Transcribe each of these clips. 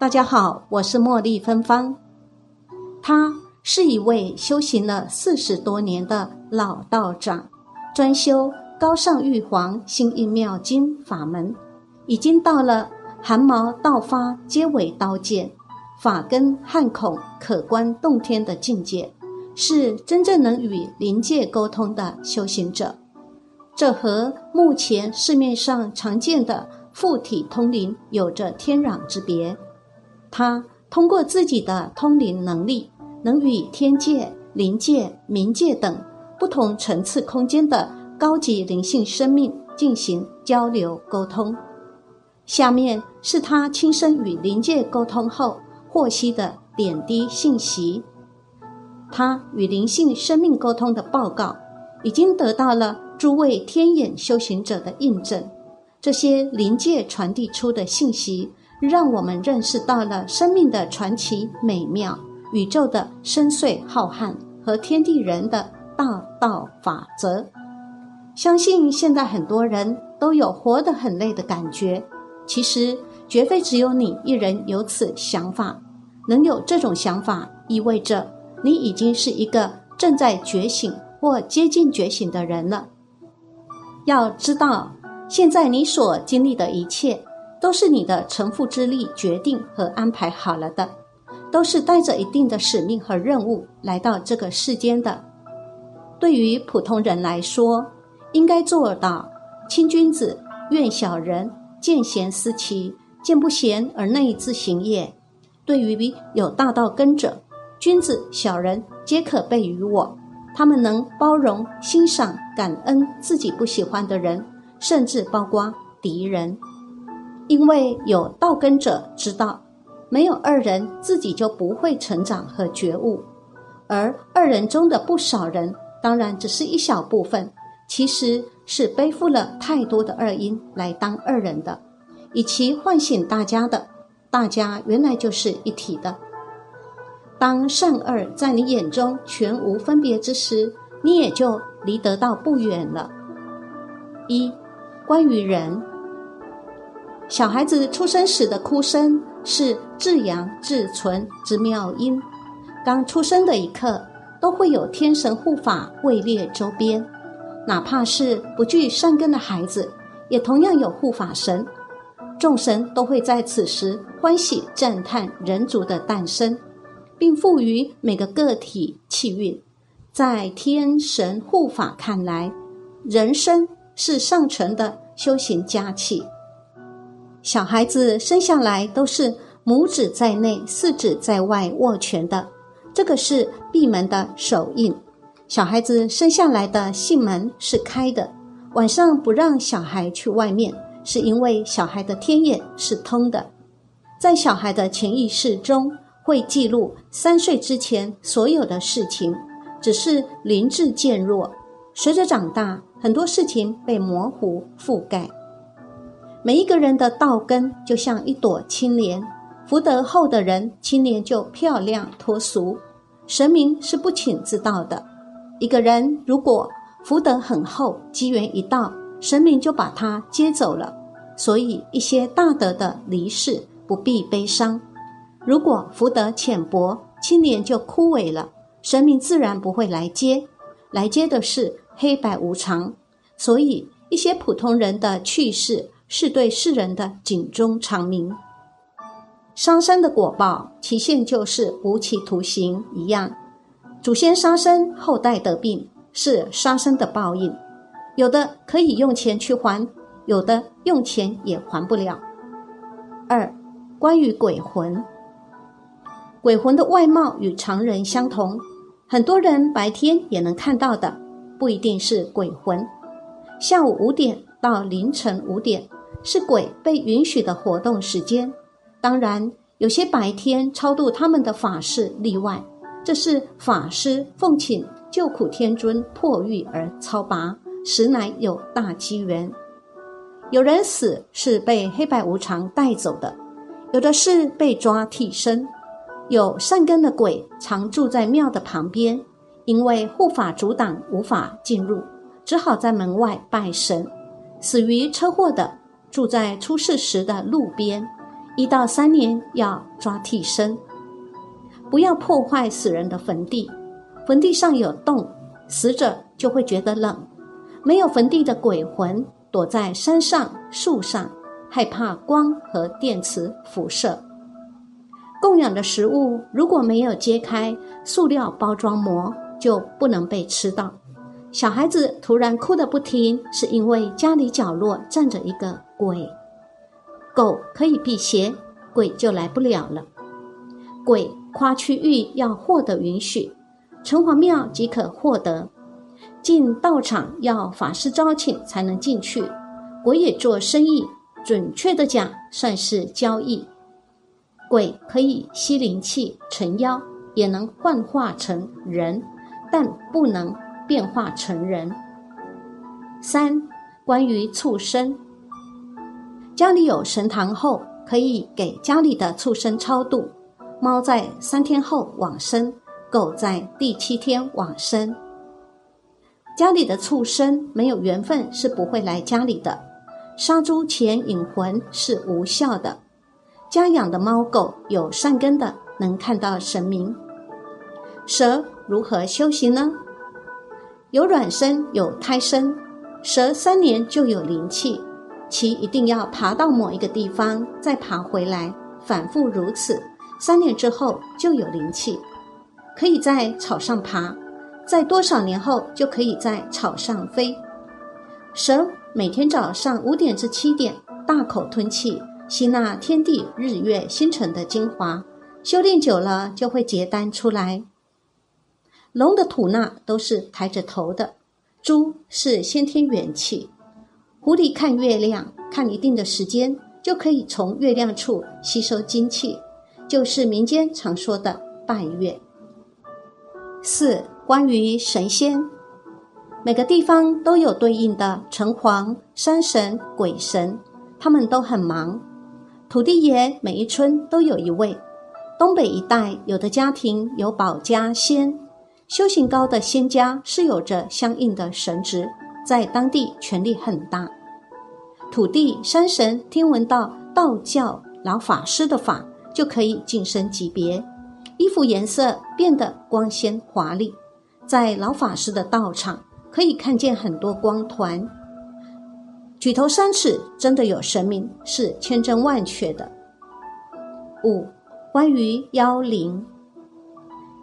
大家好，我是茉莉芬芳。他是一位修行了四十多年的老道长，专修高尚玉皇心印妙经法门，已经到了汗毛倒发皆为刀剑，法根汗孔可观洞天的境界，是真正能与灵界沟通的修行者。这和目前市面上常见的附体通灵有着天壤之别。他通过自己的通灵能力，能与天界、灵界、冥界等不同层次空间的高级灵性生命进行交流沟通。下面是他亲身与灵界沟通后获悉的点滴信息。他与灵性生命沟通的报告，已经得到了诸位天眼修行者的印证。这些灵界传递出的信息。让我们认识到了生命的传奇美妙、宇宙的深邃浩瀚和天地人的大道法则。相信现在很多人都有活得很累的感觉，其实绝非只有你一人有此想法。能有这种想法，意味着你已经是一个正在觉醒或接近觉醒的人了。要知道，现在你所经历的一切。都是你的成父之力决定和安排好了的，都是带着一定的使命和任务来到这个世间的。对于普通人来说，应该做到亲君子，怨小人，见贤思齐，见不贤而内自省也。对于有大道根者，君子、小人皆可备于我，他们能包容、欣赏、感恩自己不喜欢的人，甚至包括敌人。因为有道根者知道，没有二人自己就不会成长和觉悟，而二人中的不少人，当然只是一小部分，其实是背负了太多的二因来当二人的，以其唤醒大家的，大家原来就是一体的。当善恶在你眼中全无分别之时，你也就离得到不远了。一，关于人。小孩子出生时的哭声是至阳至纯之妙音，刚出生的一刻都会有天神护法位列周边，哪怕是不具善根的孩子，也同样有护法神，众神都会在此时欢喜赞叹人族的诞生，并赋予每个个体气运。在天神护法看来，人生是上乘的修行佳气。小孩子生下来都是拇指在内、四指在外握拳的，这个是闭门的手印。小孩子生下来的性门是开的，晚上不让小孩去外面，是因为小孩的天眼是通的。在小孩的潜意识中会记录三岁之前所有的事情，只是灵智渐弱，随着长大，很多事情被模糊覆盖。每一个人的道根就像一朵青莲，福德厚的人，青莲就漂亮脱俗。神明是不请自到的。一个人如果福德很厚，机缘一到，神明就把他接走了。所以一些大德的离世不必悲伤。如果福德浅薄，青莲就枯萎了，神明自然不会来接。来接的是黑白无常。所以一些普通人的去世。是对世人的警钟长鸣。杀生的果报，期限就是无期徒刑一样。祖先杀生，后代得病，是杀生的报应。有的可以用钱去还，有的用钱也还不了。二，关于鬼魂，鬼魂的外貌与常人相同，很多人白天也能看到的，不一定是鬼魂。下午五点到凌晨五点。是鬼被允许的活动时间，当然有些白天超度他们的法事例外。这是法师奉请救苦天尊破狱而超拔，实乃有大机缘。有人死是被黑白无常带走的，有的是被抓替身。有善根的鬼常住在庙的旁边，因为护法阻挡无法进入，只好在门外拜神。死于车祸的。住在出事时的路边，一到三年要抓替身，不要破坏死人的坟地。坟地上有洞，死者就会觉得冷；没有坟地的鬼魂躲在山上、树上，害怕光和电磁辐射。供养的食物如果没有揭开塑料包装膜，就不能被吃到。小孩子突然哭得不停，是因为家里角落站着一个鬼。狗可以辟邪，鬼就来不了了。鬼跨区域要获得允许。城隍庙即可获得，进道场要法师招请才能进去。鬼也做生意，准确的讲算是交易。鬼可以吸灵气成妖，也能幻化成人，但不能变化成人。三、关于畜生，家里有神堂后，可以给家里的畜生超度。猫在三天后往生。狗在第七天往生，家里的畜生没有缘分是不会来家里的。杀猪前引魂是无效的。家养的猫狗有善根的，能看到神明。蛇如何修行呢？有卵生，有胎生。蛇三年就有灵气，其一定要爬到某一个地方，再爬回来，反复如此，三年之后就有灵气。可以在草上爬，在多少年后就可以在草上飞。蛇每天早上五点至七点大口吞气，吸纳天地日月星辰的精华，修炼久了就会结丹出来。龙的吐纳都是抬着头的，猪是先天元气，狐狸看月亮，看一定的时间就可以从月亮处吸收精气，就是民间常说的拜月。四、关于神仙，每个地方都有对应的城隍、山神、鬼神，他们都很忙。土地爷每一村都有一位，东北一带有的家庭有保家仙，修行高的仙家是有着相应的神职，在当地权力很大。土地山神听闻到道教老法师的法，就可以晋升级别。衣服颜色变得光鲜华丽，在老法师的道场可以看见很多光团。举头三尺真的有神明，是千真万确的。五、关于妖灵，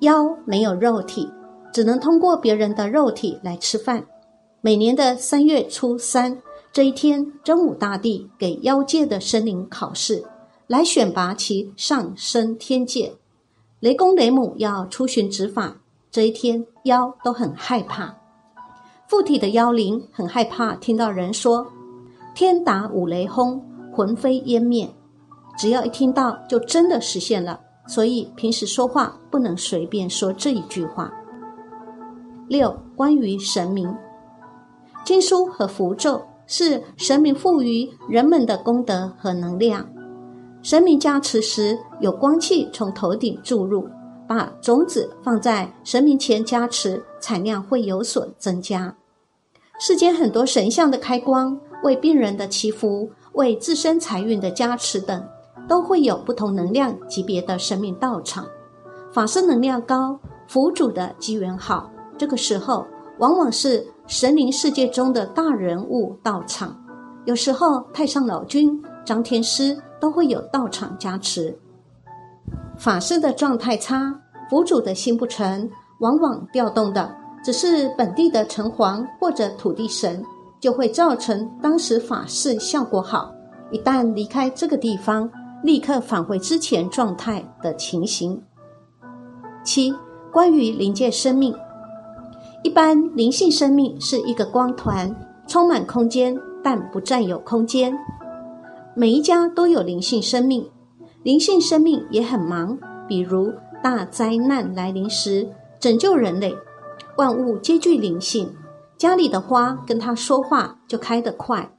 妖没有肉体，只能通过别人的肉体来吃饭。每年的三月初三这一天，真武大帝给妖界的神灵考试，来选拔其上升天界。雷公雷母要出巡执法，这一天妖都很害怕。附体的妖灵很害怕听到人说“天打五雷轰，魂飞烟灭”，只要一听到就真的实现了。所以平时说话不能随便说这一句话。六、关于神明，经书和符咒是神明赋予人们的功德和能量。神明加持时，有光气从头顶注入，把种子放在神明前加持，产量会有所增加。世间很多神像的开光、为病人的祈福、为自身财运的加持等，都会有不同能量级别的神明到场。法师能量高，佛主的机缘好，这个时候往往是神灵世界中的大人物到场。有时候太上老君、张天师。都会有道场加持，法师的状态差，佛主的心不诚，往往调动的只是本地的城隍或者土地神，就会造成当时法事效果好。一旦离开这个地方，立刻返回之前状态的情形。七、关于灵界生命，一般灵性生命是一个光团，充满空间，但不占有空间。每一家都有灵性生命，灵性生命也很忙。比如大灾难来临时，拯救人类，万物皆具灵性。家里的花跟他说话就开得快。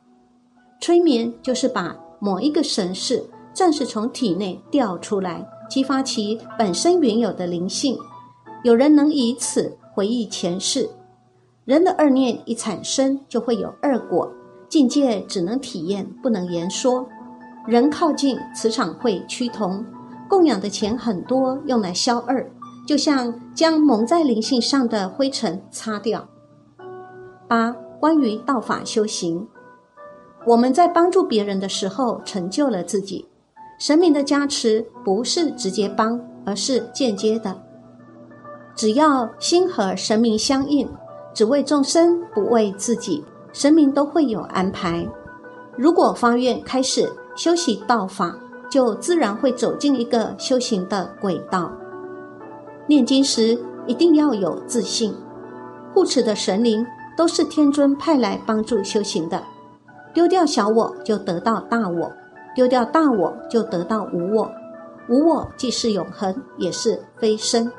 催眠就是把某一个神识暂时从体内调出来，激发其本身原有的灵性。有人能以此回忆前世。人的二念一产生，就会有二果。境界只能体验，不能言说。人靠近磁场会趋同，供养的钱很多，用来消二，就像将蒙在灵性上的灰尘擦掉。八、关于道法修行，我们在帮助别人的时候，成就了自己。神明的加持不是直接帮，而是间接的。只要心和神明相应，只为众生，不为自己，神明都会有安排。如果发愿开始修习道法，就自然会走进一个修行的轨道。念经时一定要有自信，护持的神灵都是天尊派来帮助修行的。丢掉小我，就得到大我。丢掉大我，就得到无我。无我既是永恒，也是非生。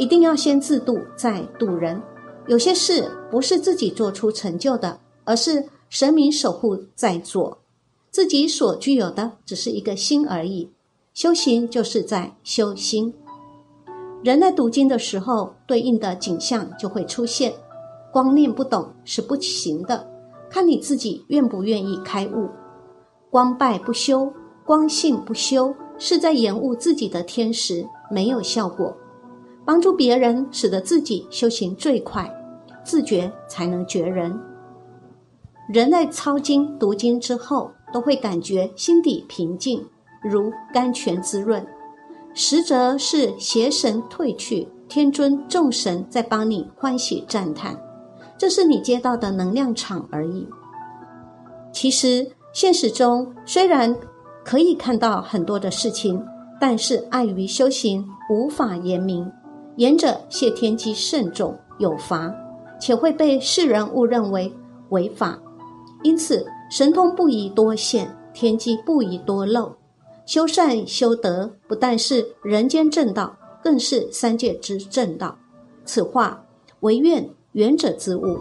一定要先自度，再度人。有些事不是自己做出成就的，而是神明守护在做。自己所具有的只是一个心而已。修行就是在修心。人在读经的时候，对应的景象就会出现。光念不懂是不行的，看你自己愿不愿意开悟。光拜不修，光信不修，是在延误自己的天时，没有效果。帮助别人，使得自己修行最快，自觉才能觉人。人在抄经读经之后，都会感觉心底平静，如甘泉滋润。实则是邪神退去，天尊众神在帮你欢喜赞叹，这是你接到的能量场而已。其实。现实中虽然可以看到很多的事情，但是碍于修行无法言明，言者谢天机慎重有罚，且会被世人误认为违法，因此神通不宜多现，天机不宜多露。修善修德不但是人间正道，更是三界之正道。此话唯愿远者之悟。